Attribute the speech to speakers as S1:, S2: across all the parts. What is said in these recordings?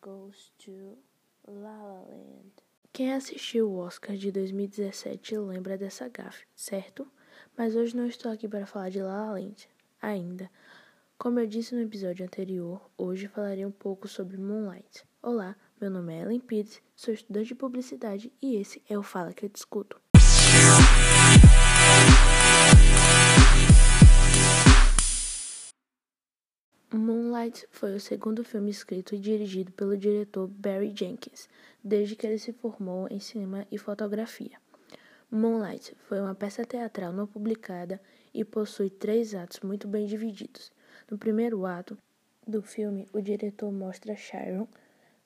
S1: goes to La La Land. Quem assistiu o Oscar de 2017 lembra dessa gafe, certo? Mas hoje não estou aqui para falar de La La Land, ainda. Como eu disse no episódio anterior, hoje falarei um pouco sobre Moonlight. Olá, meu nome é Ellen Pitts, sou estudante de publicidade e esse é o Fala que eu discuto. Moonlight foi o segundo filme escrito e dirigido pelo diretor Barry Jenkins, desde que ele se formou em cinema e fotografia. Moonlight foi uma peça teatral não publicada e possui três atos muito bem divididos. No primeiro ato do filme, o diretor mostra Sharon,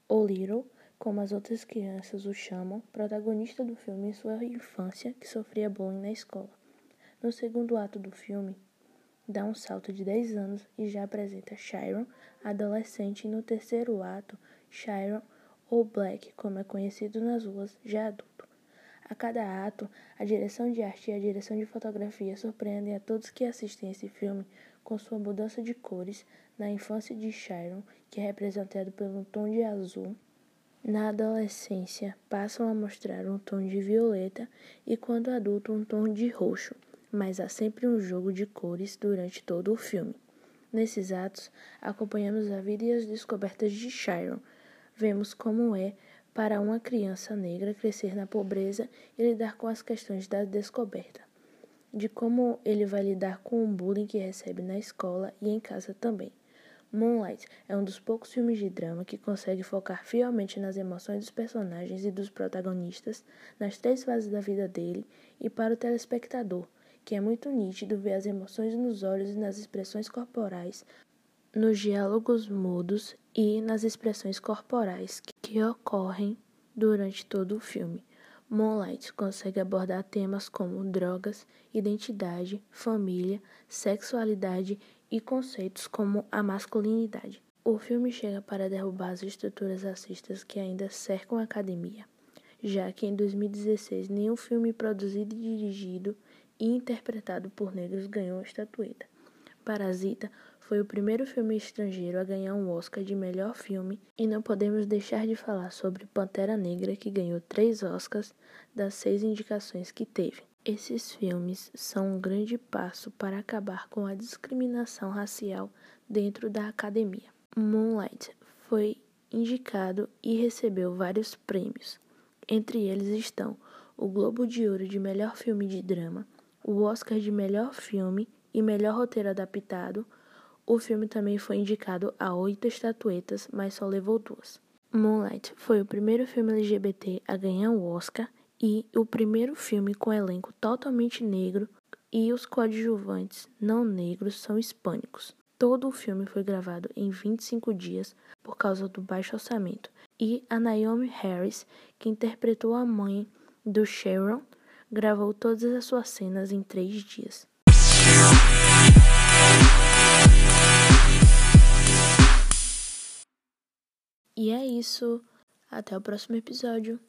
S1: ou Little, como as outras crianças o chamam, protagonista do filme em sua infância, que sofria bullying na escola. No segundo ato do filme, dá um salto de 10 anos e já apresenta Chiron, adolescente, e no terceiro ato, Chiron, ou Black, como é conhecido nas ruas, já adulto. A cada ato, a direção de arte e a direção de fotografia surpreendem a todos que assistem esse filme com sua mudança de cores na infância de Chiron, que é representado pelo tom de azul. Na adolescência, passam a mostrar um tom de violeta e, quando adulto, um tom de roxo mas há sempre um jogo de cores durante todo o filme. Nesses atos, acompanhamos a vida e as descobertas de Chiron. Vemos como é para uma criança negra crescer na pobreza e lidar com as questões da descoberta, de como ele vai lidar com o bullying que recebe na escola e em casa também. Moonlight é um dos poucos filmes de drama que consegue focar fielmente nas emoções dos personagens e dos protagonistas, nas três fases da vida dele e para o telespectador que é muito nítido ver as emoções nos olhos e nas expressões corporais, nos diálogos mudos e nas expressões corporais que ocorrem durante todo o filme. Moonlight consegue abordar temas como drogas, identidade, família, sexualidade e conceitos como a masculinidade. O filme chega para derrubar as estruturas racistas que ainda cercam a academia, já que em 2016 nenhum filme produzido e dirigido e interpretado por negros ganhou a estatueta. Parasita foi o primeiro filme estrangeiro a ganhar um Oscar de melhor filme e não podemos deixar de falar sobre Pantera Negra, que ganhou três Oscars das seis indicações que teve. Esses filmes são um grande passo para acabar com a discriminação racial dentro da academia. Moonlight foi indicado e recebeu vários prêmios. Entre eles estão o Globo de Ouro de melhor filme de drama, o Oscar de melhor filme e melhor roteiro adaptado. O filme também foi indicado a oito estatuetas, mas só levou duas. Moonlight foi o primeiro filme LGBT a ganhar o Oscar e o primeiro filme com elenco totalmente negro e os coadjuvantes não negros são hispânicos. Todo o filme foi gravado em 25 dias por causa do baixo orçamento. E a Naomi Harris, que interpretou a mãe do Sharon, gravou todas as suas cenas em três dias. E é isso. Até o próximo episódio.